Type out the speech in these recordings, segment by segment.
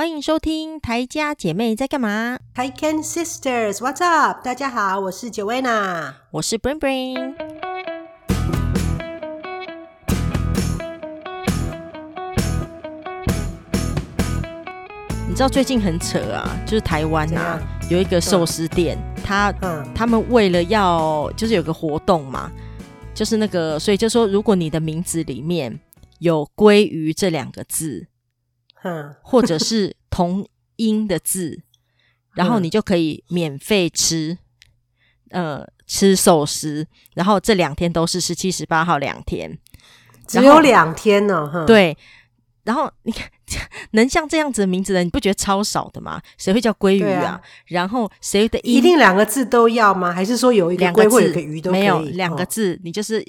欢迎收听台家姐妹在干嘛？Taiken Sisters，What's up？大家好，我是 Joanna，我是 Bring Bring。你知道最近很扯啊，就是台湾啊，有一个寿司店，他、嗯、他们为了要就是有个活动嘛，就是那个，所以就说如果你的名字里面有“鲑鱼”这两个字。嗯，或者是同音的字，然后你就可以免费吃，呃，吃寿司。然后这两天都是十七、十八号两天，只有两天呢、哦。对，然后你看，能像这样子的名字的，你不觉得超少的吗？谁会叫鲑鱼啊？啊然后谁的音一定两个字都要吗？还是说有一个鲑或一个鱼都可以？没有两个字，哦、你就是。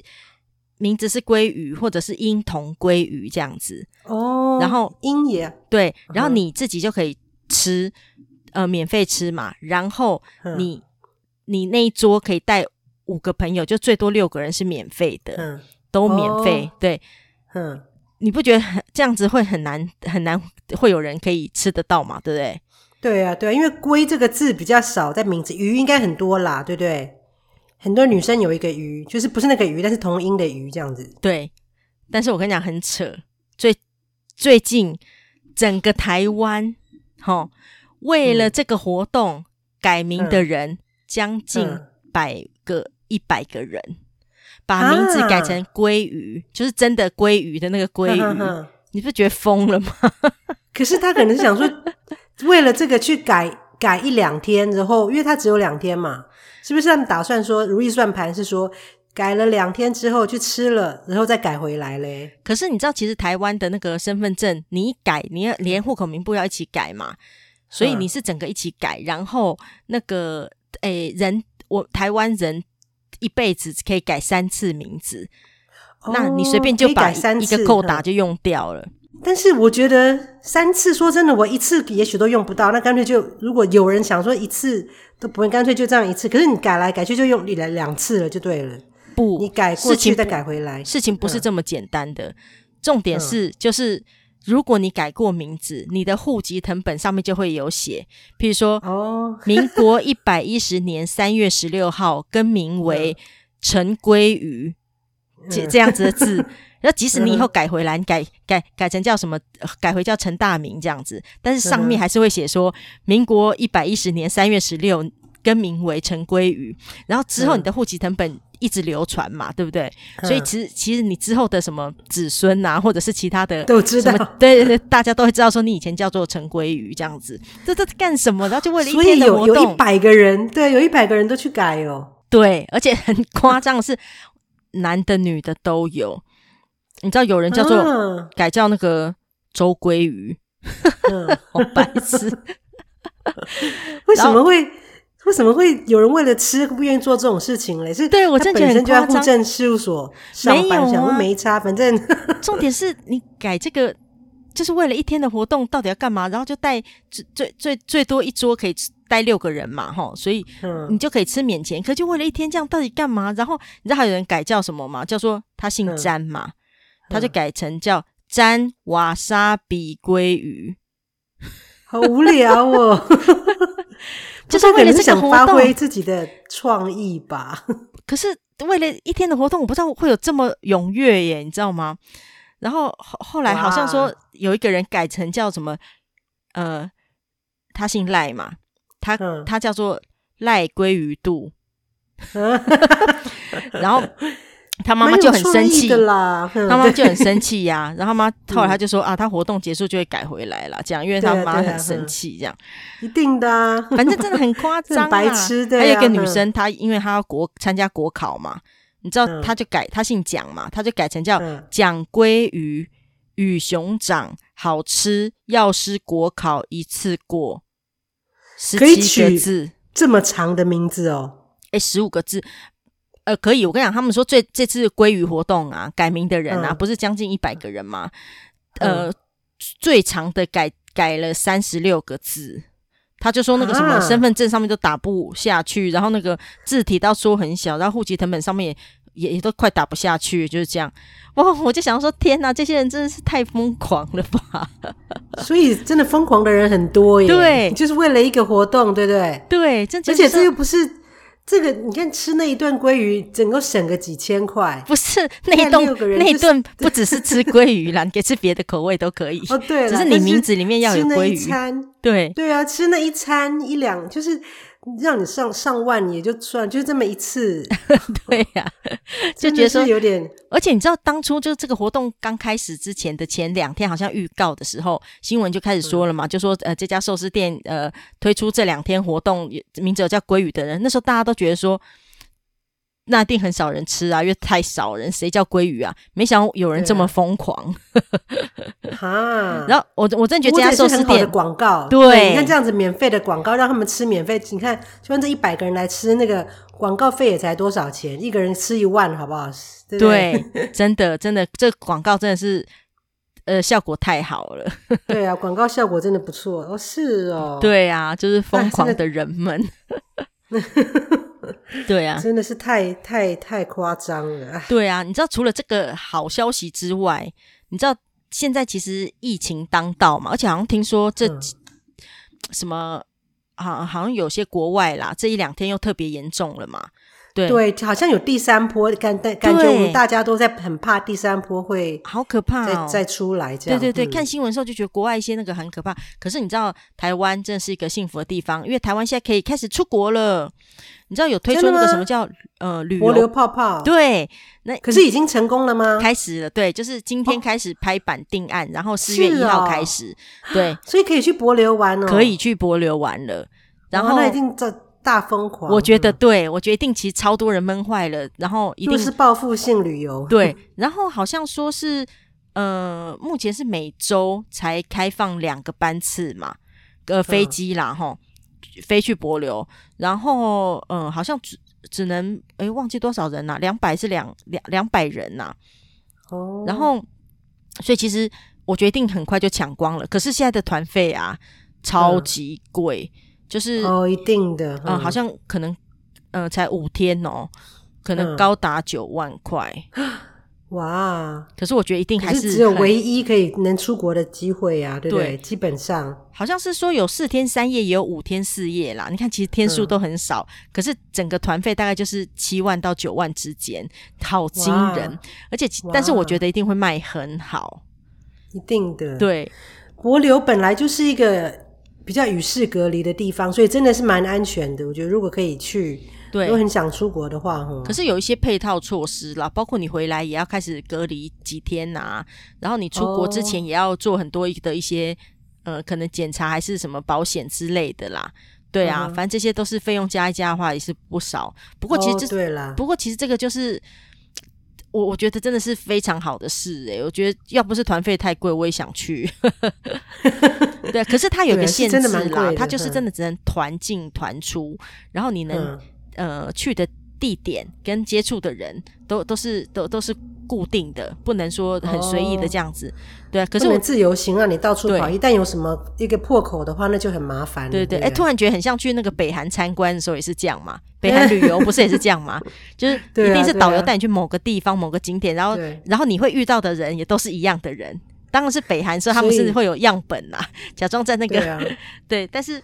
名字是鲑鱼，或者是音同鲑鱼这样子哦。然后鹰也对，然后你自己就可以吃，呃，免费吃嘛。然后你你那一桌可以带五个朋友，就最多六个人是免费的，嗯都免费。对，嗯，你不觉得很这样子会很难很难会有人可以吃得到嘛？对不对？对啊，对啊，因为龟这个字比较少在名字，鱼应该很多啦，对不对？很多女生有一个鱼，就是不是那个鱼，但是同音的鱼这样子。对，但是我跟你讲很扯，最最近整个台湾，哈，为了这个活动、嗯、改名的人将近百个一百、嗯、个人，把名字改成鲑鱼，啊、就是真的鲑鱼的那个鲑鱼，呵呵你不觉得疯了吗？可是他可能是想说，为了这个去改改一两天之后，因为他只有两天嘛。是不是他们打算说如意算盘是说改了两天之后去吃了，然后再改回来嘞？可是你知道，其实台湾的那个身份证，你一改，你要连户口名簿要一起改嘛，所以你是整个一起改，嗯、然后那个诶人，我台湾人一辈子可以改三次名字，哦、那你随便就把一个扣打就用掉了。但是我觉得三次，说真的，我一次也许都用不到。那干脆就，如果有人想说一次都不会，干脆就这样一次。可是你改来改去就用你来两次了，就对了。不，你改过去再改回来，事情不是这么简单的。嗯、重点是，就是如果你改过名字，你的户籍藤本上面就会有写，譬如说，哦，民国一百一十年三月十六号更名为陈鲑鱼，这、嗯、这样子的字。那即使你以后改回来，你改改改成叫什么？改回叫陈大明这样子，但是上面还是会写说，民国一百一十年三月十六更名为陈鲑鱼，然后之后你的户籍成本一直流传嘛，对不对？所以其实其实你之后的什么子孙啊，或者是其他的都知道，对对对，大家都会知道说你以前叫做陈鲑鱼这样子，这这干什么？然后就为了一天的活动，所以有有一百个人，对，有一百个人都去改哦，对，而且很夸张的是，男的女的都有。你知道有人叫做、啊、改叫那个周鲑鱼，嗯、好白痴。为什么会为什么会有人为了吃不愿意做这种事情嘞？是对我真的觉得很夸张。户政事务所上班，没有想说没差，反正 重点是你改这个就是为了一天的活动，到底要干嘛？然后就带最最最最多一桌可以带六个人嘛，哈，所以你就可以吃免钱。可就为了一天这样，到底干嘛？然后你知道还有人改叫什么吗？叫做他姓詹嘛。嗯他就改成叫詹瓦沙比鲑鱼，好无聊哦！就是为了这个活动想发挥自己的创意吧。可是为了一天的活动，我不知道会有这么踊跃耶，你知道吗？然后后后来好像说有一个人改成叫什么，呃，他姓赖嘛，他、嗯、他叫做赖鲑鱼肚，然后。他妈妈就很生气的啦，他妈妈就很生气呀、啊。然后他妈后来他就说、嗯、啊，他活动结束就会改回来了，这样，因为他妈很生气，这样、啊啊、一定的、啊，反正真的很夸 张、啊，白痴的、啊。还有一个女生，她因为她要国参加国考嘛，你知道，她就改，她姓蒋嘛，她就改成叫蒋鲑鱼与熊掌，好吃，药师国考一次过，十七个字，这么长的名字哦，哎，十五个字。呃，可以，我跟你讲，他们说这这次鲑鱼活动啊，改名的人啊，嗯、不是将近一百个人吗？呃，嗯、最长的改改了三十六个字，他就说那个什么身份证上面都打不下去，啊、然后那个字体到说很小，然后户籍成本上面也也也都快打不下去，就是这样。哇！我就想说，天哪，这些人真的是太疯狂了吧！所以真的疯狂的人很多耶。对，就是为了一个活动，对不对？对，而且这又不是这个，你看吃那一顿鲑鱼，整个省个几千块。不是那一顿，那一顿不只是吃鲑鱼啦，你可以吃别的口味都可以。哦，对，只是你名字里面要有鲑鱼。一餐，对对啊，吃那一餐一两就是。让你上上万也就算，就这么一次，对呀、啊，就觉得说有点。而且你知道，当初就这个活动刚开始之前的前两天，好像预告的时候，新闻就开始说了嘛，嗯、就说呃，这家寿司店呃推出这两天活动，名字有叫鲑鱼的人，那时候大家都觉得说。那一定很少人吃啊，因为太少人，谁叫鲑鱼啊？没想到有人这么疯狂，哈、啊！然后我我真的觉得这家寿司店的广告，对，你看这样子免费的广告，让他们吃免费，你看，就算这一百个人来吃，那个广告费也才多少钱？一个人吃一万，好不好？对，对，对，真的真的，这广告真的是呃效果太好了。对啊，广告效果真的不错哦，是哦，对啊，就是疯狂的人们。对啊，真的是太太太夸张了。对啊，你知道除了这个好消息之外，你知道现在其实疫情当道嘛，而且好像听说这、嗯、什么，好好像有些国外啦，这一两天又特别严重了嘛。对，对，好像有第三波，感感感觉我们大家都在很怕第三波会好可怕哦，再再出来这样。对对对，嗯、看新闻的时候就觉得国外一些那个很可怕。可是你知道台湾真的是一个幸福的地方，因为台湾现在可以开始出国了。你知道有推出那个什么叫呃旅游泡泡？对，那可是已经成功了吗？开始了，对，就是今天开始拍板定案，哦、然后四月一号开始，哦、对，所以可以去博流玩哦，可以去博流玩了。然后那一定这大疯狂，我觉得对，我觉得定其实超多人闷坏了，然后一定是报复性旅游，对。然后好像说是呃，目前是每周才开放两个班次嘛，呃，飞机啦，哈、嗯。飞去博流，然后嗯，好像只只能哎，忘记多少人呐、啊？两百是两两两百人呐、啊。哦，然后所以其实我决定很快就抢光了。可是现在的团费啊，超级贵，嗯、就是哦，一定的，嗯，好像可能嗯、呃，才五天哦，可能高达九万块。嗯 哇！可是我觉得一定还是，是只有唯一可以能出国的机会啊，对不对？对，基本上好像是说有四天三夜，也有五天四夜啦。你看，其实天数都很少，嗯、可是整个团费大概就是七万到九万之间，好惊人！而且，但是我觉得一定会卖很好，一定的。对，博流本来就是一个比较与世隔离的地方，所以真的是蛮安全的。我觉得如果可以去。对，如果很想出国的话，可是有一些配套措施啦，包括你回来也要开始隔离几天呐、啊，然后你出国之前也要做很多的一些、哦、呃，可能检查还是什么保险之类的啦。对啊，嗯、反正这些都是费用加一加的话也是不少。不过其实这、哦、对啦，不过其实这个就是我我觉得真的是非常好的事诶、欸，我觉得要不是团费太贵，我也想去。对，可是它有个限制啦，它就是真的只能团进团出，然后你能。嗯呃，去的地点跟接触的人都都是都都是固定的，不能说很随意的这样子。哦、对啊，可是我自由行啊你到处跑，一旦有什么一个破口的话，那就很麻烦。对对，哎、欸，突然觉得很像去那个北韩参观的时候也是这样嘛？北韩旅游不是也是这样吗？就是 一定是导游带你去某个地方、某个景点，然后然后你会遇到的人也都是一样的人。当然是北韩所以他们是会有样本呐，假装在那个对，但是。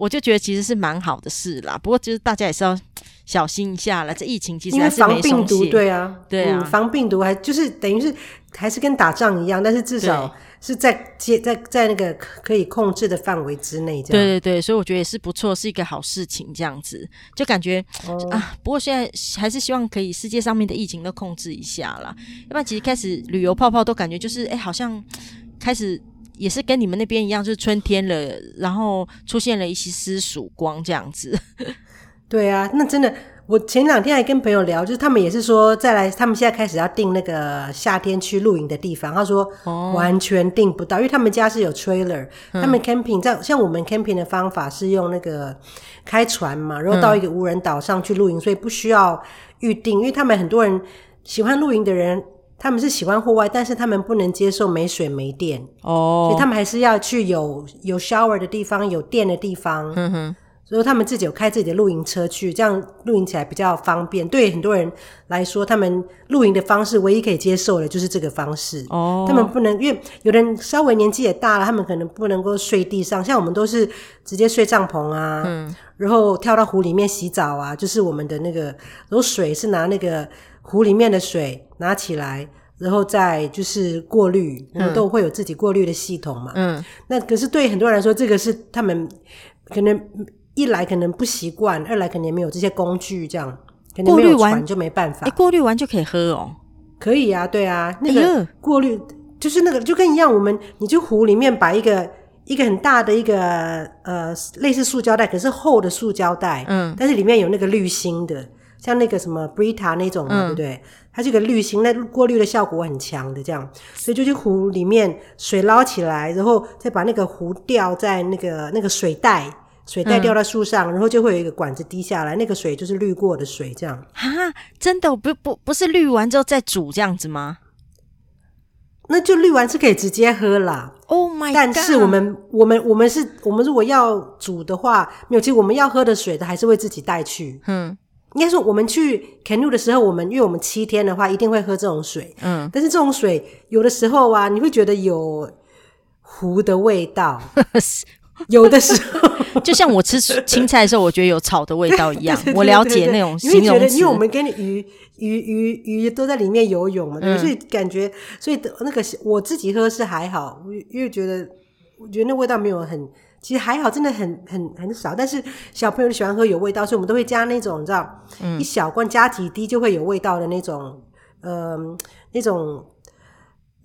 我就觉得其实是蛮好的事啦，不过就是大家也是要小心一下了。这疫情其实还是没防病毒，对啊，对啊，嗯、防病毒还就是等于是还是跟打仗一样，但是至少是在接在在那个可以控制的范围之内。这样，对对对，所以我觉得也是不错，是一个好事情。这样子就感觉、哦、啊，不过现在还是希望可以世界上面的疫情都控制一下啦。要不然其实开始旅游泡泡都感觉就是哎，好像开始。也是跟你们那边一样，就是春天了，然后出现了一些丝曙光这样子。对啊，那真的，我前两天还跟朋友聊，就是他们也是说再来，他们现在开始要订那个夏天去露营的地方。他说完全订不到，哦、因为他们家是有 trailer，、嗯、他们 camping 在像我们 camping 的方法是用那个开船嘛，然后到一个无人岛上去露营，嗯、所以不需要预定，因为他们很多人喜欢露营的人。他们是喜欢户外，但是他们不能接受没水没电哦，所以他们还是要去有有 shower 的地方，有电的地方。嗯哼，所以他们自己有开自己的露营车去，这样露营起来比较方便。对很多人来说，他们露营的方式唯一可以接受的就是这个方式。哦，他们不能，因为有人稍微年纪也大了，他们可能不能够睡地上。像我们都是直接睡帐篷啊，嗯，然后跳到湖里面洗澡啊，就是我们的那个，然后水是拿那个湖里面的水拿起来，然后再就是过滤，我们都会有自己过滤的系统嘛。嗯，那可是对很多人来说，这个是他们可能。一来可能不习惯，二来可能也没有这些工具，这样可能没有船就没办法。哎，过滤完就可以喝哦？可以啊，对啊，那个过滤、哎、就是那个就跟一样，我们你就湖里面把一个一个很大的一个呃类似塑胶袋，可是厚的塑胶袋，嗯，但是里面有那个滤芯的，像那个什么 Brita 那种对不对？它这个滤芯，那过滤的效果很强的，这样，所以就去湖里面水捞起来，然后再把那个湖吊在那个那个水袋。水袋掉到树上，嗯，然后就会有一个管子滴下来，那个水就是滤过的水，这样。哈，真的不不不是滤完之后再煮这样子吗？那就滤完是可以直接喝啦。Oh my god！但是我们我们我们是我们如果要煮的话，没有，其实我们要喝的水的还是会自己带去。嗯，应该说我们去 canoe 的时候，我们因为我们七天的话，一定会喝这种水。嗯，但是这种水有的时候啊，你会觉得有湖的味道。有的时候，就像我吃青菜的时候，我觉得有草的味道一样。我了解那种形容词。因为我们跟鱼、鱼、鱼、鱼都在里面游泳嘛，对？嗯、所以感觉，所以那个我自己喝是还好，因为觉得，我觉得那味道没有很，其实还好，真的很很很少。但是小朋友喜欢喝有味道，所以我们都会加那种，你知道，嗯、一小罐加几滴就会有味道的那种，嗯、呃，那种。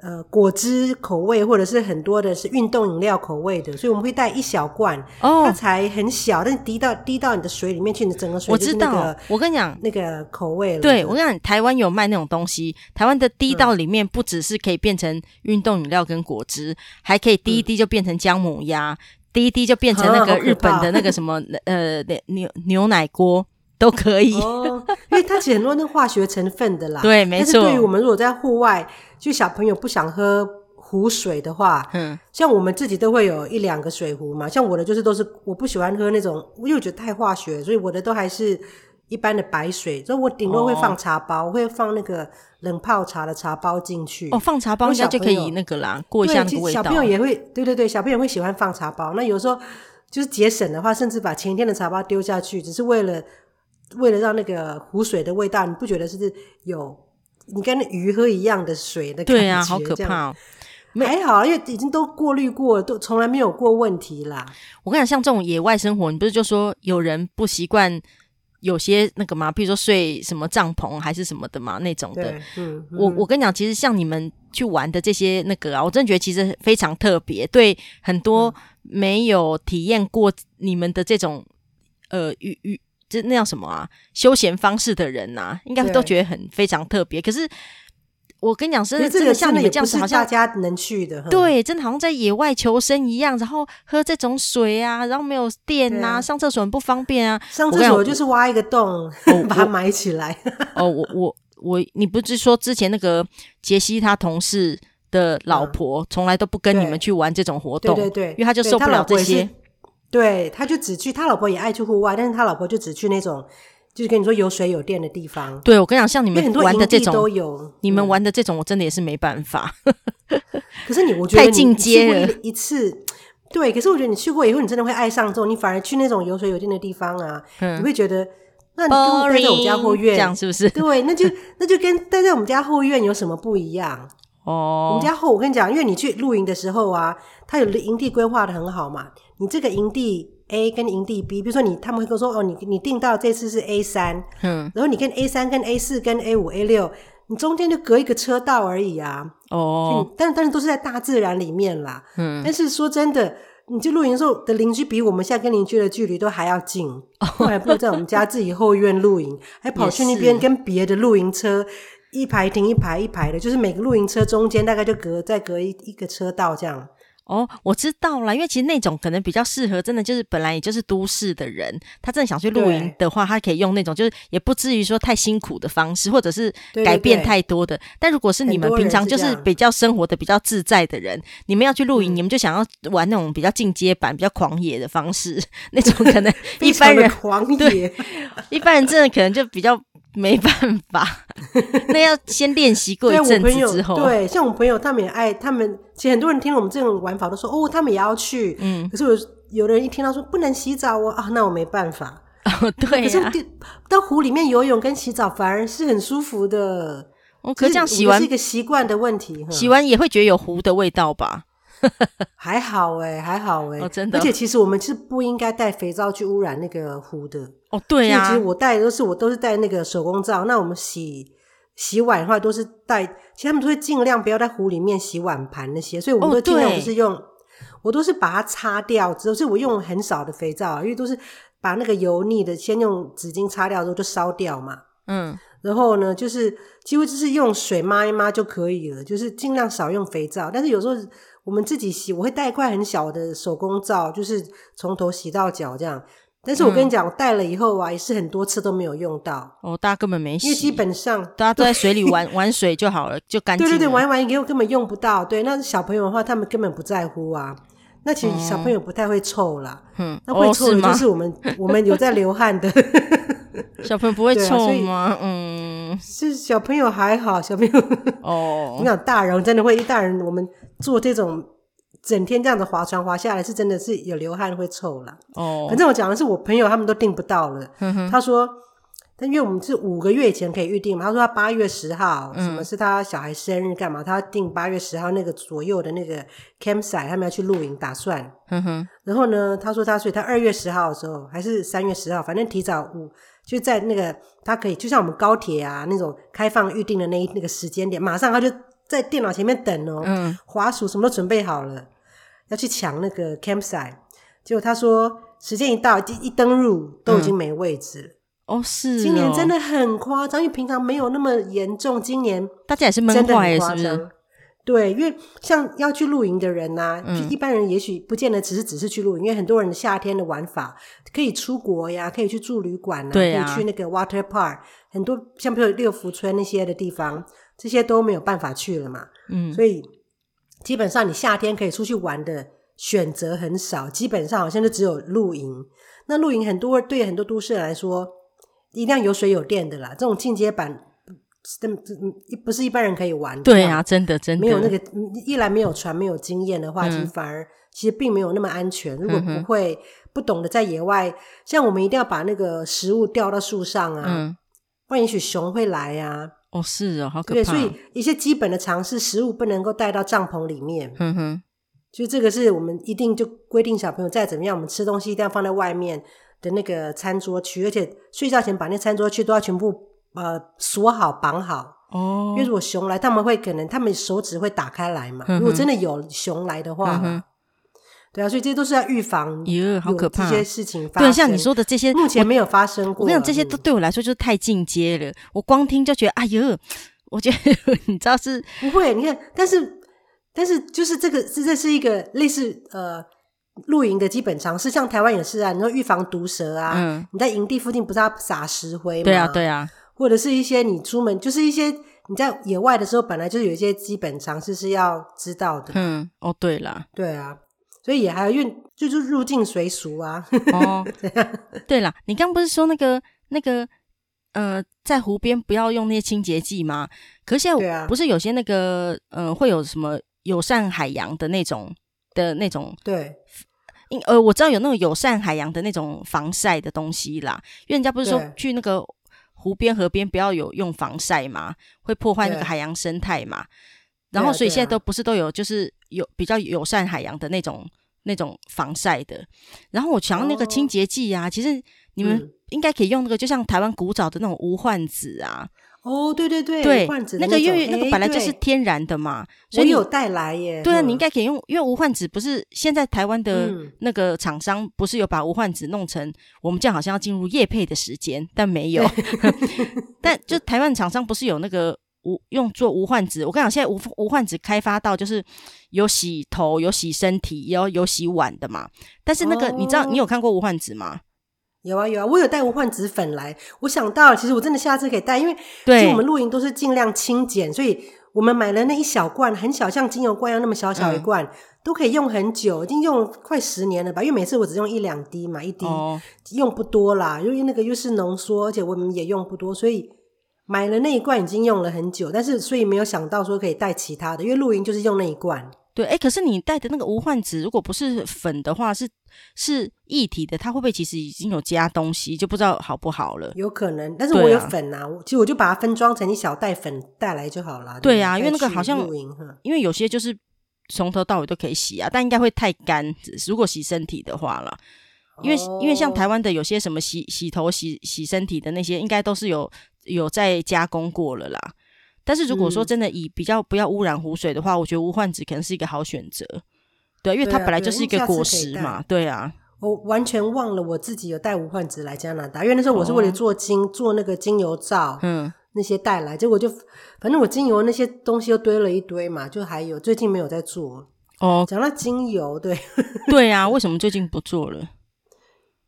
呃，果汁口味或者是很多的是运动饮料口味的，所以我们会带一小罐，哦，它才很小，但滴到滴到你的水里面去，你的整个水那个，我知道，我跟你讲那个口味了。对，我跟你讲，台湾有卖那种东西，台湾的滴到里面不只是可以变成运动饮料跟果汁，还可以滴一滴就变成姜母鸭，滴一滴就变成 那个日本的那个什么呃牛牛奶锅都可以，哦，因为它其实很多那化学成分的啦。对，没错。但是对于我们如果在户外。就小朋友不想喝湖水的话，嗯，像我们自己都会有一两个水壶嘛。像我的就是都是我不喜欢喝那种，因为我觉得太化学，所以我的都还是一般的白水。所以我顶多会放茶包，哦，我会放那个冷泡茶的茶包进去。哦，放茶包应该就可以那个啦，过一下那个味道。小朋友也会，对对对，小朋友会喜欢放茶包。那有时候就是节省的话，甚至把前一天的茶包丢下去，只是为了为了让那个湖水的味道，你不觉得是有？你跟那鱼喝一样的水的感觉，对啊，好可怕哦！还好，因为已经都过滤过了，都从来没有过问题啦。我跟你讲，像这种野外生活，你不是就说有人不习惯有些那个吗？比如说睡什么帐篷还是什么的嘛，那种的。嗯，我我跟你讲，其实像你们去玩的这些那个啊，我真的觉得其实非常特别。对很多没有体验过你们的这种呃鱼鱼。是那样什么啊？休闲方式的人呐、啊，应该都觉得很非常特别。可是我跟你讲，是真的像你们这样子，好像大家能去的，对，真的好像在野外求生一样。然后喝这种水啊，然后没有电啊，啊上厕所很不方便啊。上厕所就是挖一个洞，把它埋起来。哦，我我我，你不是说之前那个杰西他同事的老婆从来都不跟你们去玩这种活动，对对对，因为他就受不了这些。对，他就只去，他老婆也爱去户外，但是他老婆就只去那种，就是跟你说有水有电的地方。对，我跟你讲，像你们玩的这种都有，你们玩的这种，我真的也是没办法。可是你，我 觉得你太进阶了。一次，对，可是我觉得你去过以后，你真的会爱上这种，你反而去那种有水有电的地方啊，嗯、你会觉得，那你跟我待在我们家后院，这样是不是？对，那就 那就跟待在我们家后院有什么不一样？哦，我们家后，我跟你讲，因为你去露营的时候啊，他有的营地规划的很好嘛。你这个营地 A 跟营地 B，比如说你他们会跟我说哦，你你订到这次是 A 三，嗯，然后你跟 A 三跟 A 四跟 A 五 A 六，你中间就隔一个车道而已啊。哦，但但是都是在大自然里面啦。嗯，但是说真的，你去露营的时候的邻居比我们现在跟邻居的距离都还要近，哦，还不如在我们家自己后院露营，还跑去那边跟别的露营车一排停一排一排的，就是每个露营车中间大概就隔再隔一一个车道这样。哦，我知道了，因为其实那种可能比较适合，真的就是本来也就是都市的人，他真的想去露营的话，他可以用那种就是也不至于说太辛苦的方式，或者是改变太多的。对对对，但如果是你们平常就是比较生活的比较自在的人，人你们要去露营，嗯，你们就想要玩那种比较进阶版、比较狂野的方式，那种可能 一般人狂野，一般人真的可能就比较。没办法，那要先练习过一阵子之后。对，对，像我朋友，他们也爱，他们其实很多人听了我们这种玩法，都说哦，他们也要去。嗯，可是有有的人一听到说不能洗澡哦，啊，那我没办法。哦，对呀、啊。可是到湖里面游泳跟洗澡反而是很舒服的。哦，可是这样洗完是一个习惯的问题。洗完也会觉得有湖的味道吧？还好哎、欸，还好哎、欸，哦，真的。而且其实我们是不应该带肥皂去污染那个湖的。哦，对呀、啊。其实我带的都是我都是带那个手工皂。那我们洗洗碗的话，都是带，其实他们都会尽量不要在湖里面洗碗盘那些，所以我们都尽量不是用，哦、我都是把它擦掉，只是我用很少的肥皂，因为都是把那个油腻的先用纸巾擦掉之后就烧掉嘛。嗯。然后呢，就是几乎就是用水抹一抹就可以了，就是尽量少用肥皂。但是有时候。我们自己洗，我会带一块很小的手工皂，就是从头洗到脚这样。但是我跟你讲，带、嗯、了以后啊，也是很多次都没有用到。哦，大家根本没洗，因为基本上大家都在水里玩 玩水就好了，就干净。对对对，玩一玩以后根本用不到。对，那小朋友的话，他们根本不在乎啊。那其实小朋友不太会臭啦。嗯，那会臭的就是我们，哦、我们有在流汗的。小朋友不会 臭吗？啊、嗯，是小朋友还好，小朋友哦。你讲大人真的会，一大人我们做这种整天这样子划船划下来，是真的是有流汗会臭了。哦，反正我讲的是我朋友他们都订不到了。嗯、他说，但因为我们是五个月以前可以预定嘛，他说他八月十号、嗯，什么是他小孩生日干嘛？他订八月十号那个左右的那个 campsite，他们要去露营打算。嗯哼。然后呢，他说他所以他二月十号的时候还是三月十号，反正提早五。就在那个，他可以就像我们高铁啊那种开放预定的那一那个时间点，马上他就在电脑前面等哦，嗯，滑鼠什么都准备好了，要去抢那个 campsite。结果他说时间一到，一一登入都已经没位置了。嗯、哦，是哦，今年真的很夸张，因为平常没有那么严重，今年大家也是闷坏，是不是？对，因为像要去露营的人呐、啊嗯，就一般人也许不见得只是只是去露营，因为很多人夏天的玩法可以出国呀，可以去住旅馆啊，啊，可以去那个 water park，很多像比如六福村那些的地方，这些都没有办法去了嘛。嗯，所以基本上你夏天可以出去玩的选择很少，基本上好像就只有露营。那露营很多对很多都市人来说，一定要有水有电的啦，这种进阶版。这不是一般人可以玩的。对啊，真的真的没有那个，一来没有船，没有经验的话，嗯、其实反而其实并没有那么安全。如果不会、嗯、不懂得在野外，像我们一定要把那个食物吊到树上啊，嗯、不然也许熊会来呀、啊。哦，是哦，好可怕。对，所以一些基本的常识，食物不能够带到帐篷里面。嗯哼，就这个是我们一定就规定小朋友再怎么样，我们吃东西一定要放在外面的那个餐桌区，而且睡觉前把那餐桌区都要全部。呃，锁好绑好哦，因为如果熊来，他们会可能他们手指会打开来嘛。如果真的有熊来的话，对啊，所以这些都是要预防。哟，好可怕！这些事情发生，对，像你说的这些，目前没有发生过。我跟你讲，这些都对我来说就是太进阶了。我光听就觉得，哎呦，我觉得 你知道是不会。你看，但是但是就是这个，这是一个类似呃露营的基本常识，像台湾也是啊。你说预防毒蛇啊，嗯，你在营地附近不是要撒石灰吗？对啊，对啊。或者是一些你出门，就是一些你在野外的时候，本来就是有一些基本常识是要知道的。嗯，哦，对了，对啊，所以也还有，因为就是入境随俗啊。哦，对了，你刚不是说那个那个呃，在湖边不要用那些清洁剂吗？可是现在不是有些那个呃，会有什么友善海洋的那种的那种？对，因呃，我知道有那种友善海洋的那种防晒的东西啦，因为人家不是说去那个。湖边、河边不要有用防晒嘛，会破坏那个海洋生态嘛。然后，所以现在都不是都有，就是有比较友善海洋的那种那种防晒的。然后我想要那个清洁剂啊，其实你们应该可以用那个，就像台湾古早的那种无患子啊。哦，对对对，对，那，那个因为那个本来就是天然的嘛，所以有带来耶。对啊，你应该可以用，因为无患子不是现在台湾的那个厂商不是有把无患子弄成我们这样好像要进入业配的时间，但没有。但就台湾厂商不是有那个无用做无患子。我跟你讲，现在无无患子开发到就是有洗头、有洗身体、有有洗碗的嘛。但是那个、哦、你知道，你有看过无患子吗？有啊有啊，我有带无患子粉来。我想到了，其实我真的下次可以带，因为其实我们露营都是尽量轻减，所以我们买了那一小罐，很小，像精油罐一样那么小小一罐。嗯都可以用很久，已经用快十年了吧？因为每次我只用一两滴嘛，一滴、哦、用不多啦。因为那个又是浓缩，而且我们也用不多，所以买了那一罐已经用了很久。但是所以没有想到说可以带其他的，因为露营就是用那一罐。对，哎、欸，可是你带的那个无患子，如果不是粉的话，是是液体的，它会不会其实已经有加东西，就不知道好不好了？有可能，但是我有粉啊，啊其实我就把它分装成一小袋粉带来就好了。对啊，因为那个好像露营，因为有些就是。从头到尾都可以洗啊，但应该会太干。如果洗身体的话啦，因为、oh. 因为像台湾的有些什么洗洗头、洗洗身体的那些，应该都是有有在加工过了啦。但是如果说真的以比较不要污染湖水的话，嗯、我觉得无患子可能是一个好选择。对，因为它本来就是一个果实嘛。对啊，我完全忘了我自己有带无患子来加拿大，因为那时候我是为了做精、oh. 做那个精油皂。嗯。那些带来，结果就反正我精油那些东西又堆了一堆嘛，就还有最近没有在做哦。讲到精油，对对啊，为什么最近不做了？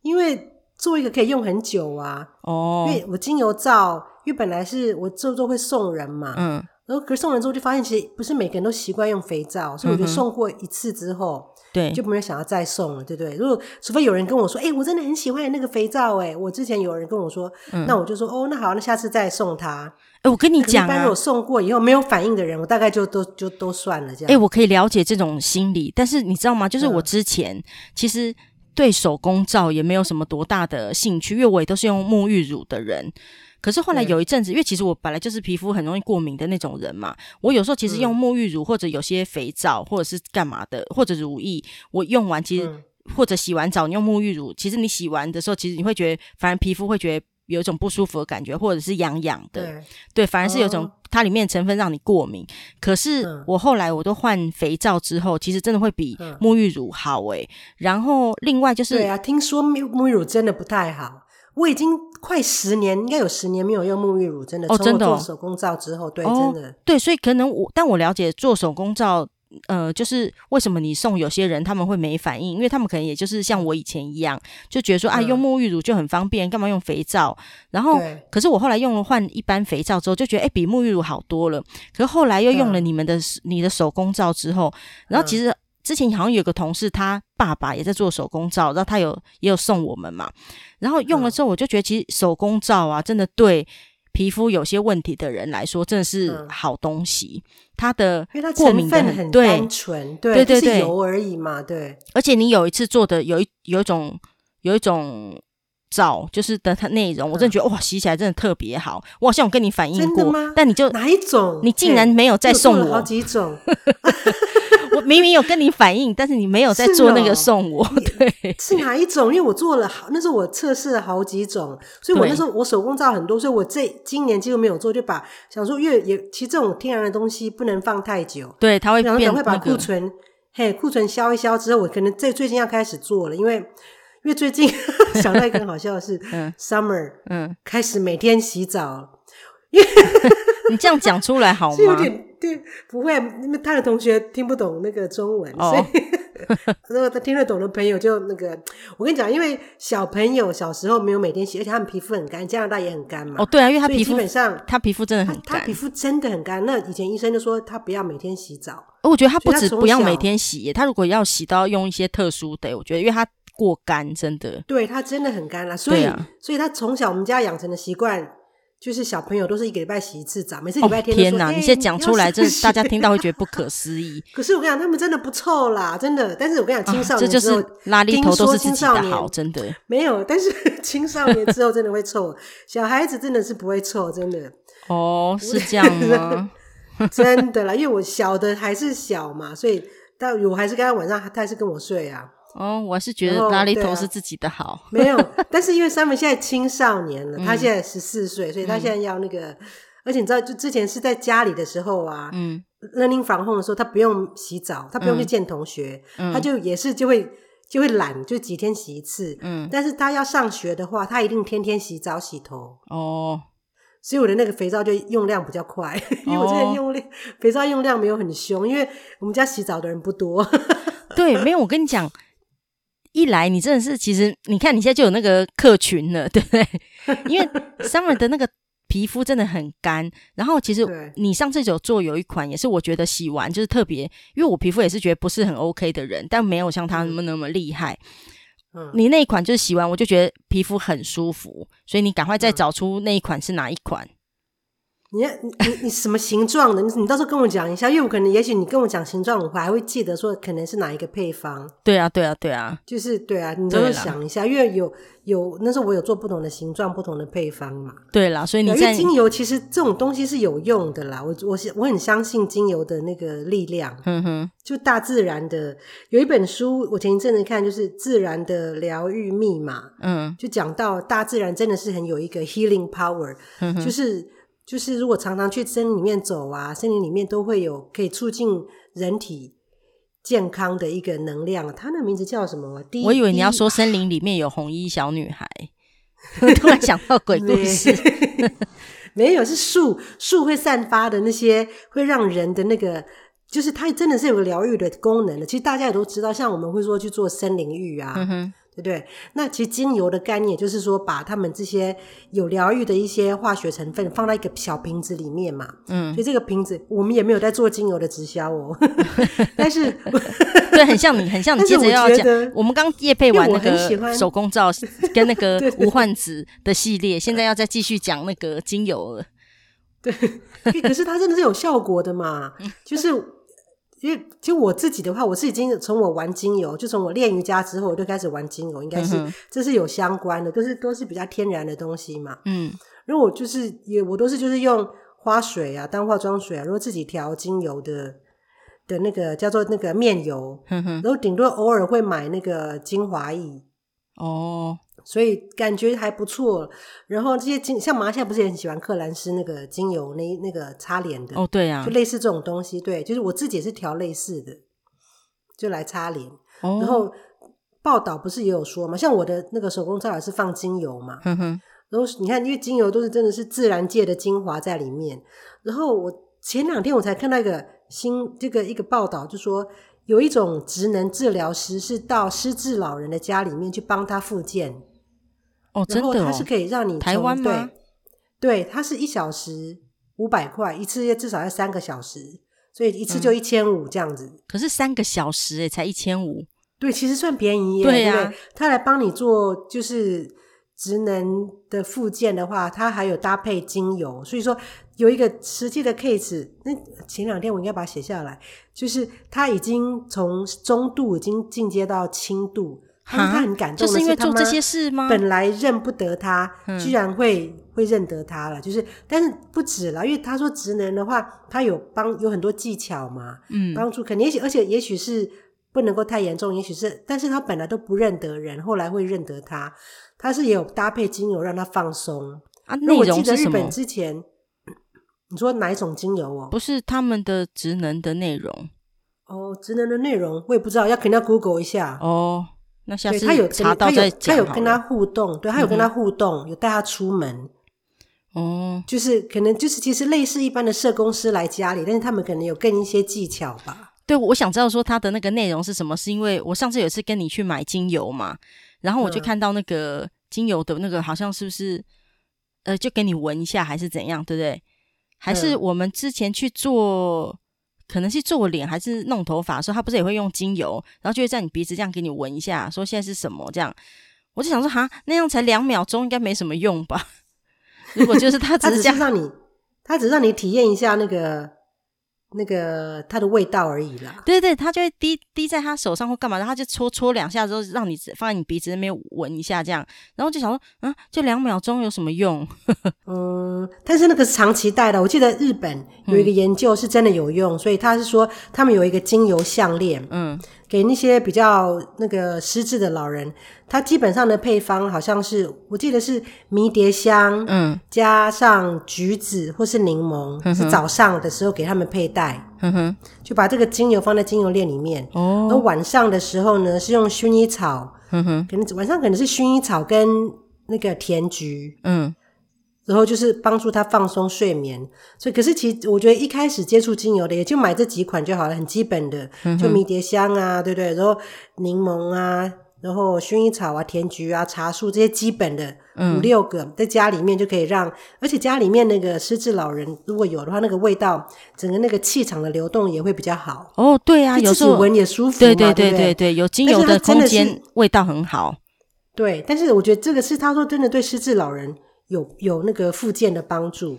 因为做一个可以用很久啊。哦，因为我精油皂，因为本来是我做做会送人嘛，嗯，然后可是送人之后就发现，其实不是每个人都习惯用肥皂，所以我就送过一次之后。对，就没有想要再送了，对不对？如果除非有人跟我说，哎、欸，我真的很喜欢那个肥皂，哎，我之前有人跟我说，嗯、那我就说，哦，那好，那下次再送他。哎、欸，我跟你讲、啊，一般如果送过以后没有反应的人，我大概就都就都算了这样。哎、欸，我可以了解这种心理，但是你知道吗？就是我之前、嗯、其实对手工皂也没有什么多大的兴趣，因为我也都是用沐浴乳的人。可是后来有一阵子，因为其实我本来就是皮肤很容易过敏的那种人嘛，我有时候其实用沐浴乳或者有些肥皂或者是干嘛的，或者乳液，我用完其实或者洗完澡你用沐浴乳，其实你洗完的时候，其实你会觉得反而皮肤会觉得有一种不舒服的感觉，或者是痒痒的，对，对，反而是有种它里面成分让你过敏。可是我后来我都换肥皂之后，其实真的会比沐浴乳好诶、欸。然后另外就是对啊，听说沐浴乳真的不太好。我已经快十年，应该有十年没有用沐浴乳，真的。哦，真的。做手工皂之后，对，真的。对，所以可能我，但我了解做手工皂，呃，就是为什么你送有些人他们会没反应，因为他们可能也就是像我以前一样，就觉得说啊，用沐浴乳就很方便，干嘛用肥皂？然后，可是我后来用了换一般肥皂之后，就觉得哎，比沐浴乳好多了。可是后来又用了你们的你的手工皂之后，然后其实。之前好像有个同事，他爸爸也在做手工皂，然后他有也有送我们嘛。然后用了之后，我就觉得其实手工皂啊，真的对皮肤有些问题的人来说，真的是好东西。它的因为它成分很单纯，对对对对，油而已嘛，对。而且你有一次做的有一有一种有一种皂，就是的它内容，我真的觉得哇，洗起来真的特别好。我好像有跟你反映过，但你就哪一种？你竟然没有再送我好几种。我明明有跟你反映，但是你没有在做那个送我，对，是哪一种？因为我做了好，那时候我测试了好几种，所以我那时候我手工皂很多，所以我这今年几乎没有做，就把想说，因为也其实这种天然的东西不能放太久，对，它会变，然后赶快把库存，嘿，库存消一消之后，我可能这最近要开始做了，因为因为最近 想到一个很好笑的是，嗯，summer，嗯，开始每天洗澡，因为 你这样讲出来好吗？有点对，不会，因为他的同学听不懂那个中文，哦、所以如果他听得懂的朋友就那个，我跟你讲，因为小朋友小时候没有每天洗，而且他们皮肤很干，加拿大也很干嘛。哦，对啊，因为他皮肤基本上他皮肤真的很干，他皮肤真的很干。那以前医生就说他不要每天洗澡。哦，我觉得他不止不要每天洗，他如果要洗，都要用一些特殊的。我觉得，因为他过干，真的，对他真的很干了。所以，啊、所以他从小我们家养成的习惯。就是小朋友都是一个礼拜洗一次澡，每次礼拜天。天哪！你现在讲出来，真的大家 听到会觉得不可思议。可是我跟你讲，他们真的不臭啦，真的。但是我跟你讲，青少年之后，拉力头都是自己的好，真的。没有，但是青少年之后真的会臭，小孩子真的是不会臭，真的。哦，是这样吗？真的啦，因为我小的还是小嘛，所以但我还是跟他晚上，他还是跟我睡啊。哦，我是觉得拉力头是自己的好。啊、没有，但是因为 Summer 现在青少年了，嗯、他现在十四岁，所以他现在要那个，嗯、而且你知道，就之前是在家里的时候啊，嗯，learning from home 的时候，他不用洗澡，他不用去见同学，嗯、他就也是就会就会懒，就几天洗一次，嗯，但是他要上学的话，他一定天天洗澡洗头，哦。所以我的那个肥皂就用量比较快，因为我这个用量、哦、肥皂用量没有很凶，因为我们家洗澡的人不多。对，没有，我跟你讲，一来你真的是，其实你看你现在就有那个客群了，对不对？因为 Summer 的那个皮肤真的很干，然后其实你上次有做有一款也是我觉得洗完就是特别，因为我皮肤也是觉得不是很 OK 的人，但没有像他们那么厉害。嗯，你那一款就是洗完我就觉得皮肤很舒服，所以你赶快再找出那一款是哪一款。你你你什么形状的？你你到时候跟我讲一下，因为我可能也许你跟我讲形状，我还会记得说可能是哪一个配方。对啊，对啊，对啊，就是对啊，你都会想一下，因为有有那时候我有做不同的形状、不同的配方嘛。对啦，所以你在因为精油其实这种东西是有用的啦。我我我很相信精油的那个力量。嗯哼，就大自然的有一本书，我前一阵子看就是《自然的疗愈密码》。嗯，就讲到大自然真的是很有一个 healing power，嗯哼，就是。就是如果常常去森林里面走啊，森林里面都会有可以促进人体健康的一个能量。它那名字叫什么？我以为你要说森林里面有红衣小女孩，突然想到鬼故事。没有，是树树会散发的那些会让人的那个，就是它真的是有个疗愈的功能的。其实大家也都知道，像我们会说去做森林浴啊。嗯对不对？那其实精油的概念就是说，把他们这些有疗愈的一些化学成分放在一个小瓶子里面嘛。嗯，所以这个瓶子我们也没有在做精油的直销哦。但是，对，很像你，很像你。接着要讲，我们刚夜配完那个手工皂跟那个 无患子的系列，现在要再继续讲那个精油了。对，可是它真的是有效果的嘛？就是。因为其实我自己的话，我是已经从我玩精油，就从我练瑜伽之后，我就开始玩精油，应该是、嗯、这是有相关的，都是都是比较天然的东西嘛。嗯，如果我就是也我都是就是用花水啊当化妆水啊，如果自己调精油的的那个叫做那个面油，嗯、然后顶多偶尔会买那个精华液哦。所以感觉还不错，然后这些精像马来西亚不是也很喜欢克兰斯那个精油那那个擦脸的哦，对啊，就类似这种东西，对，就是我自己也是调类似的，就来擦脸。哦、然后报道不是也有说嘛，像我的那个手工皂也是放精油嘛，嗯哼。然后你看，因为精油都是真的是自然界的精华在里面。然后我前两天我才看到一个新这个一个报道，就说有一种职能治疗师是到失智老人的家里面去帮他复健。哦，真的、哦，然后它是可以让你台湾吗？对，对，它是一小时五百块，一次至少要三个小时，所以一次就一千五这样子。嗯、可是三个小时诶，才一千五，对，其实算便宜耶。对呀、啊，他来帮你做就是职能的附件的话，他还有搭配精油，所以说有一个实际的 case。那前两天我应该把它写下来，就是他已经从中度已经进阶到轻度。他他很感动的，就是因为做这些事吗？本来认不得他，居然会、嗯、会认得他了。就是，但是不止了，因为他说职能的话，他有帮有很多技巧嘛，嗯，帮助肯定也许，而且也许是不能够太严重，也许是，但是他本来都不认得人，后来会认得他。他是也有搭配精油让他放松啊。内容是什么？我记得日本之前，你说哪一种精油哦？不是他们的职能的内容哦，职能的内容我也不知道，要肯定要 Google 一下哦。那下次他有查到再讲，他有跟他互动，对，他有跟他互动，嗯、有带他出门。哦，就是可能就是其实类似一般的社公司来家里，但是他们可能有更一些技巧吧。对，我想知道说他的那个内容是什么，是因为我上次有一次跟你去买精油嘛，然后我就看到那个精油的那个好像是不是呃，就给你闻一下还是怎样，对不对？还是我们之前去做。可能是做脸还是弄头发的时候，他不是也会用精油，然后就会在你鼻子这样给你闻一下，说现在是什么这样。我就想说，哈，那样才两秒钟，应该没什么用吧？如果就是他只是这样让你，他只是让你体验一下那个。那个它的味道而已啦，对对，它就会滴滴在他手上或干嘛，然后他就搓搓两下之后，让你放在你鼻子那边闻一下，这样，然后就想说，啊，就两秒钟有什么用？嗯，但是那个是长期戴的，我记得日本有一个研究是真的有用，嗯、所以他是说他们有一个精油项链，嗯。给那些比较那个失智的老人，他基本上的配方好像是，我记得是迷迭香，嗯，加上橘子或是柠檬，嗯、是早上的时候给他们佩戴，嗯哼，就把这个精油放在精油链里面，哦，而晚上的时候呢，是用薰衣草，嗯哼，可能晚上可能是薰衣草跟那个甜菊，嗯，然后就是帮助他放松睡眠。所以，可是其实我觉得一开始接触精油的，也就买这几款就好了，很基本的，就迷迭香啊，对不对？然后柠檬啊。然后薰衣草啊、甜菊啊、茶树这些基本的五六个，在家里面就可以让，而且家里面那个失智老人如果有的话，那个味道，整个那个气场的流动也会比较好。哦，对啊，有时候闻也舒服，对对对对对，有精油的空间味道很好。对，但是我觉得这个是他说真的对失智老人有有那个附件的帮助，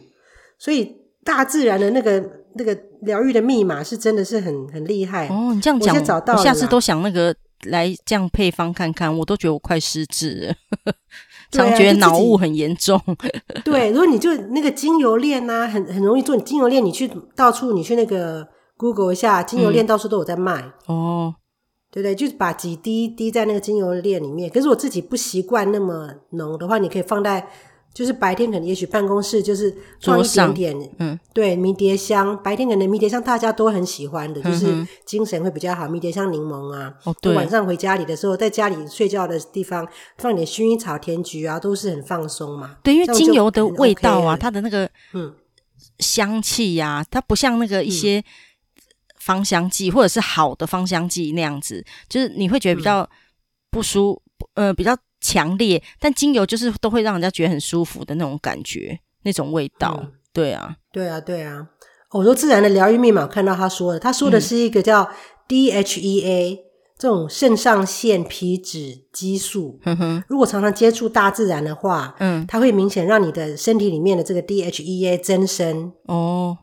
所以大自然的那个那个疗愈的密码是真的是很很厉害。哦，你这样讲，我找到，我下次都想那个。来这样配方看看，我都觉得我快失智了，常觉得脑雾很严重。对，如果你就那个精油链啊，很很容易做。你精油链，你去到处，你去那个 Google 一下，精油链到处都有在卖。哦、嗯，对对，就是把几滴滴在那个精油链里面。可是我自己不习惯那么浓的话，你可以放在。就是白天可能也许办公室就是放一点点，嗯，对，迷迭香。白天可能迷迭香大家都很喜欢的，嗯、就是精神会比较好。迷迭香、柠檬啊，哦，对。晚上回家里的时候，在家里睡觉的地方放点薰衣草、甜菊啊，都是很放松嘛。对，因为精油的味道啊，它的那个嗯香气呀、啊，它不像那个一些芳香剂、嗯、或者是好的芳香剂那样子，就是你会觉得比较不舒，嗯、呃，比较。强烈，但精油就是都会让人家觉得很舒服的那种感觉，那种味道。嗯、对啊，对啊，对啊。我说自然的疗愈密码，我看到他说的，他说的是一个叫 DHEA、嗯、这种肾上腺皮质激素。嗯哼，如果常常接触大自然的话，嗯，它会明显让你的身体里面的这个 DHEA 增生。哦，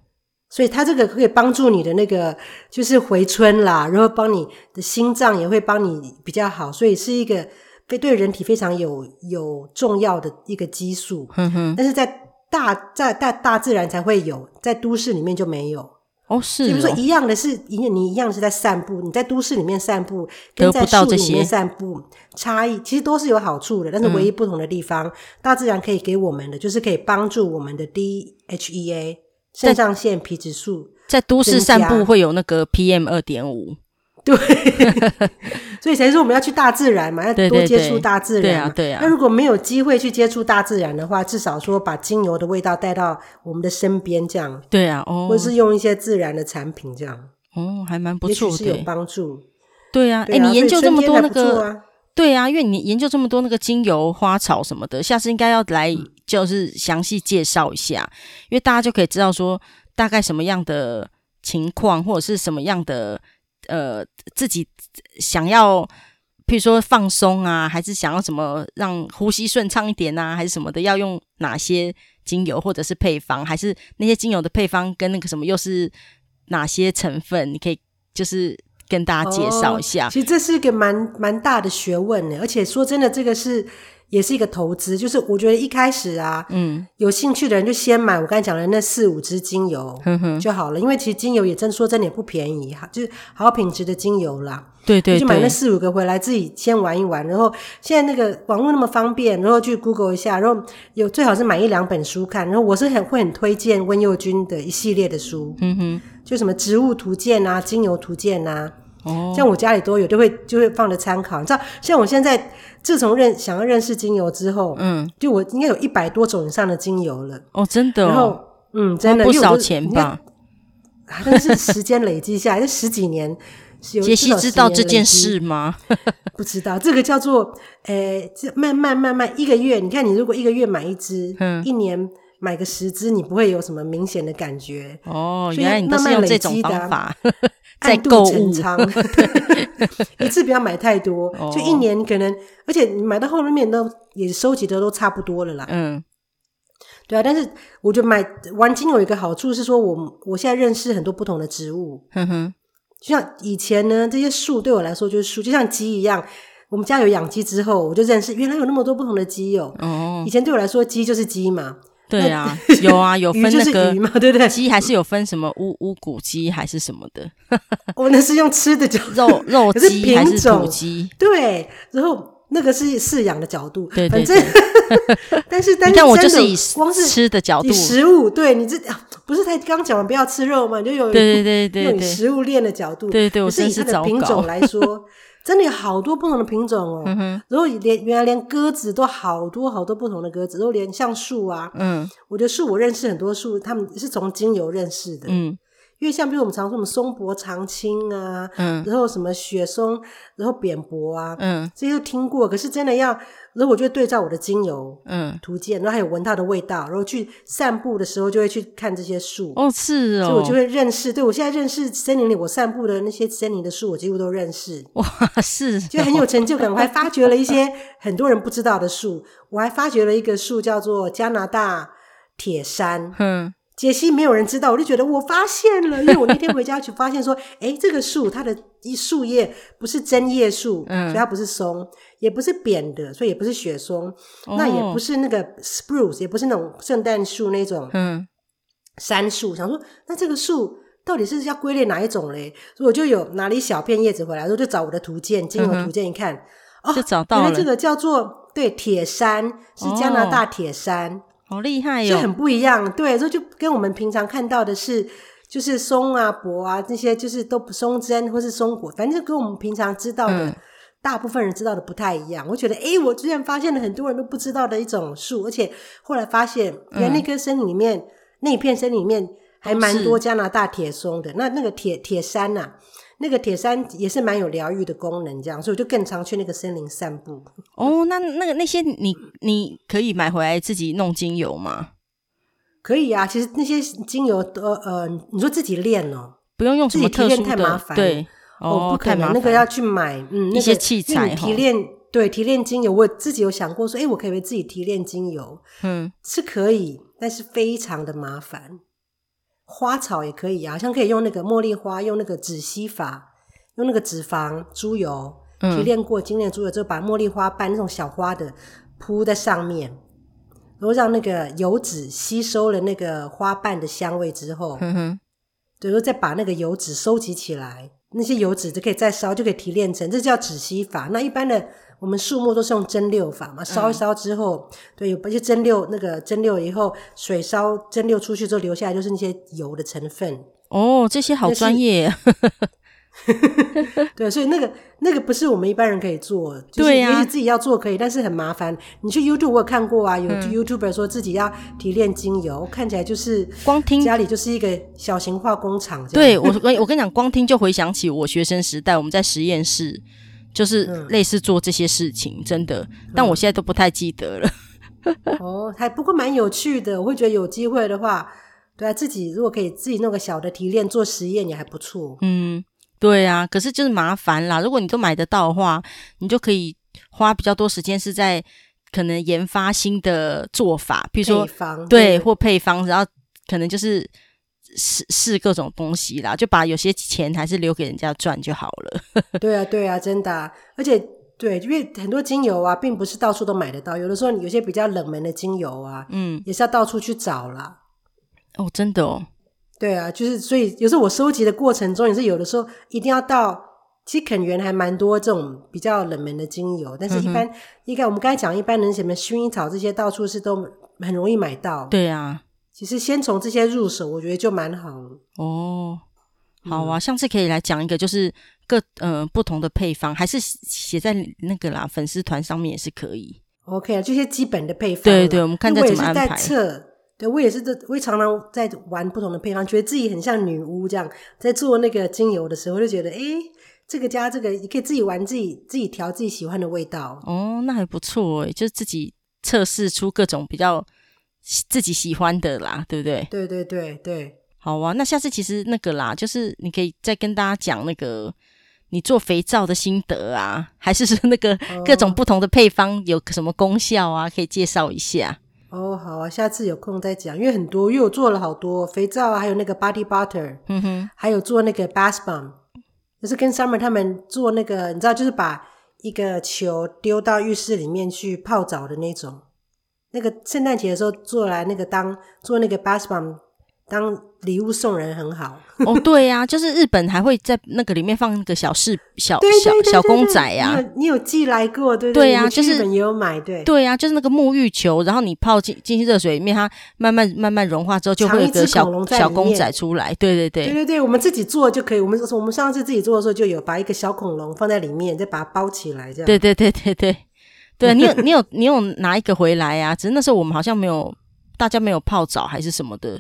所以它这个可以帮助你的那个就是回春啦，然后帮你的心脏也会帮你比较好，所以是一个。非对人体非常有有重要的一个激素，嗯哼，但是在大在大大自然才会有，在都市里面就没有哦。是哦，比如说一样的是，一你一样是在散步，你在都市里面散步，跟在树里面散步差异其实都是有好处的，但是唯一不同的地方，嗯、大自然可以给我们的就是可以帮助我们的 DHEA 肾上腺皮质素在，在都市散步会有那个 PM 二点五。对，所以才说我们要去大自然嘛，要多接触大自然。对啊，对啊。那如果没有机会去接触大自然的话，至少说把精油的味道带到我们的身边，这样。对啊，哦。或是用一些自然的产品，这样。哦，还蛮不错，也许是有帮助。对啊，哎、啊欸，你研究这么多那个，啊对啊，因为你研究这么多那个精油、花草什么的，下次应该要来就是详细介绍一下，嗯、因为大家就可以知道说大概什么样的情况，或者是什么样的。呃，自己想要，譬如说放松啊，还是想要什么让呼吸顺畅一点啊，还是什么的，要用哪些精油或者是配方，还是那些精油的配方跟那个什么又是哪些成分？你可以就是跟大家介绍一下。其实这是一个蛮蛮大的学问呢，而且说真的，这个是。也是一个投资，就是我觉得一开始啊，嗯，有兴趣的人就先买我刚才讲的那四五支精油，就好了。因为其实精油也真说真的也不便宜哈，就是好品质的精油啦。对对对，就买那四五个回来自己先玩一玩。然后现在那个网络那么方便，然后去 Google 一下，然后有最好是买一两本书看。然后我是很会很推荐温佑君的一系列的书，嗯哼，就什么植物图鉴啊、精油图鉴啊。哦，像我家里都有，就会就会放着参考。你知道，像我现在自从认想要认识精油之后，嗯，就我应该有一百多种以上的精油了。哦，真的、哦。然后，嗯，真的不少钱吧？但是时间累积下来，这十几年。杰西知道这件事吗？不知道，这个叫做诶，这慢慢慢慢一个月。你看，你如果一个月买一支，嗯，一年买个十支，你不会有什么明显的感觉。哦，原来你都是用这种方法。在度陈仓，一次不要买太多，哦、就一年可能，而且你买到后面都也收集的都差不多了啦。嗯，对啊，但是我觉得买玩精油有一个好处是说我，我我现在认识很多不同的植物。哼哼，就像以前呢，这些树对我来说就是树，就像鸡一样。我们家有养鸡之后，我就认识原来有那么多不同的鸡友。哦，以前对我来说，鸡就是鸡嘛。对啊，有啊，有 分那个鱼嘛，对不对？鸡还是有分什么乌乌骨鸡还是什么的？我那是用吃的角度，肉 肉鸡还是土鸡？对，然后那个是饲养的角度，对对对。但是，但是，我就是以光是吃的角度，食物，对你这不是才刚讲完不要吃肉嘛？就有对对对对，用食物链的角度，对对，我是以它的品种来说，真的有好多不同的品种哦。嗯。然后连原来连鸽子都好多好多不同的鸽子，然后连像树啊，嗯，我觉得树我认识很多树，他们是从精油认识的，嗯。因为像比如我们常说什么松柏长青啊，嗯，然后什么雪松，然后扁柏啊，嗯，这些都听过。可是真的要，如果我就对照我的精油，嗯，图鉴，然后还有闻它的味道，然后去散步的时候就会去看这些树。哦，是哦，所以我就会认识。对，我现在认识森林里我散步的那些森林的树，我几乎都认识。哇，是，就很有成就感。我还发掘了一些很多人不知道的树，我还发掘了一个树叫做加拿大铁杉。嗯。解析没有人知道，我就觉得我发现了，因为我那天回家去发现说，诶这个树它的一树叶不是针叶树，嗯，所以它不是松，也不是扁的，所以也不是雪松，哦、那也不是那个 spruce，也不是那种圣诞树那种，嗯，杉树。想说，那这个树到底是要归类哪一种嘞？所以我就有拿了一小片叶子回来，然后就找我的图鉴，经由图鉴一看，嗯、哦，就找到了，原来这个叫做对铁杉，是加拿大铁杉。哦好厉害哟、哦！就很不一样，对，所以就跟我们平常看到的是，就是松啊、柏啊这些，就是都不松针或是松果，反正跟我们平常知道的、嗯、大部分人知道的不太一样。我觉得，哎我居然发现了很多人都不知道的一种树，而且后来发现，原来那棵森林里面、嗯、那一片森林里面还蛮多加拿大铁松的。那那个铁铁杉呐。那个铁山也是蛮有疗愈的功能，这样，所以我就更常去那个森林散步。哦，那那个那些你你可以买回来自己弄精油吗？可以啊，其实那些精油都呃，你说自己炼哦，不用用什么特殊的，太麻烦，对，哦，不可能，那个要去买嗯、那些器材提炼，对，提炼精油，我自己有想过说，哎，我可以为自己提炼精油，嗯，是可以，但是非常的麻烦。花草也可以啊，像可以用那个茉莉花，用那个止吸法，用那个脂肪猪油提炼过精炼猪油之后，把茉莉花瓣那种小花的铺在上面，然后让那个油脂吸收了那个花瓣的香味之后，嗯哼，对，然后再把那个油脂收集起来，那些油脂就可以再烧，就可以提炼成，这叫止吸法。那一般的。我们树木都是用蒸馏法嘛，烧一烧之后，嗯、对，有些蒸馏那个蒸馏以后，水烧蒸馏出去之后，留下来就是那些油的成分。哦，这些好专业。对，所以那个那个不是我们一般人可以做，就是也许自己要做可以，但是很麻烦。你去 YouTube 我有看过啊，有 YouTuber 说自己要提炼精油，嗯、看起来就是光听家里就是一个小型化工厂。对我，我我跟你讲，光听就回想起我学生时代，我们在实验室。就是类似做这些事情，嗯、真的，但我现在都不太记得了。哦，还不过蛮有趣的，我会觉得有机会的话，对啊，自己如果可以自己弄个小的提炼做实验也还不错。嗯，对啊，可是就是麻烦啦。如果你都买得到的话，你就可以花比较多时间是在可能研发新的做法，比如说配方，对，对，或配方，然后可能就是。试试各种东西啦，就把有些钱还是留给人家赚就好了。对啊，对啊，真的啊，而且对，因为很多精油啊，并不是到处都买得到，有的时候有些比较冷门的精油啊，嗯，也是要到处去找啦。哦，真的哦。对啊，就是所以有时候我收集的过程中，也是有的时候一定要到，其实肯源还蛮多这种比较冷门的精油，但是一般应该、嗯、我们刚才讲，一般人什么薰衣草这些，到处是都很容易买到。对啊。其实先从这些入手，我觉得就蛮好了。哦，好啊，上次可以来讲一个，就是各呃不同的配方，还是写在那个啦粉丝团上面也是可以。OK 啊，这些基本的配方。对对，我们看在怎么安排。我也是在测，对我也是在，我也常常在玩不同的配方，觉得自己很像女巫这样，在做那个精油的时候，就觉得诶这个加这个，你可以自己玩，自己自己调自己喜欢的味道。哦，那还不错诶，就是自己测试出各种比较。自己喜欢的啦，对不对？对对对对，好啊。那下次其实那个啦，就是你可以再跟大家讲那个你做肥皂的心得啊，还是说那个各种不同的配方有什么功效啊，可以介绍一下。哦，好啊，下次有空再讲，因为很多，因为我做了好多肥皂啊，还有那个 body butter，嗯哼，还有做那个 bath bomb，就是跟 Summer 他们做那个，你知道，就是把一个球丢到浴室里面去泡澡的那种。那个圣诞节的时候做来那个当做那个 bath bomb 当礼物送人很好。哦，对呀、啊，就是日本还会在那个里面放那个小饰小小小公仔呀、啊。你有寄来过？对对呀、啊，就是日本也有买，对对呀、啊，就是那个沐浴球，然后你泡进进去热水里面，它慢慢慢慢融化之后，就会有一个小小公仔出来。对对对，对对对，我们自己做就可以。我们我们上次自己做的时候，就有把一个小恐龙放在里面，再把它包起来，这样。对对对对对，对 你有你有你有拿一个回来啊？只是那时候我们好像没有，大家没有泡澡还是什么的。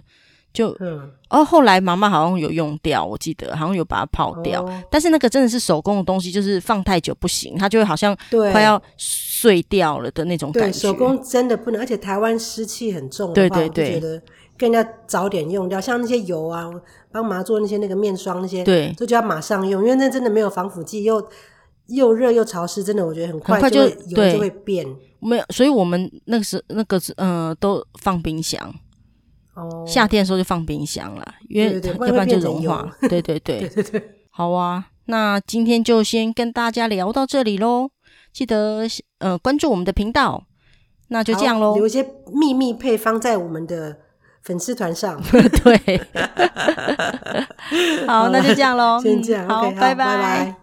就嗯，哦，后来妈妈好像有用掉，我记得好像有把它泡掉，哦、但是那个真的是手工的东西，就是放太久不行，它就会好像快要碎掉了的那种感觉。对，手工真的不能，而且台湾湿气很重的话，对对对，我就觉得更加早点用掉。像那些油啊，帮妈做那些那个面霜那些，对，这就要马上用，因为那真的没有防腐剂，又又热又潮湿，真的我觉得很快就会油就会变。没有，所以我们那个时那个嗯、呃、都放冰箱。哦，夏天的时候就放冰箱了，因为要不然就融化。对对对，对对对，好啊，那今天就先跟大家聊到这里喽，记得呃关注我们的频道，那就这样喽。有一些秘密配方在我们的粉丝团上，对，好，那就这样喽，先这样，好，拜拜。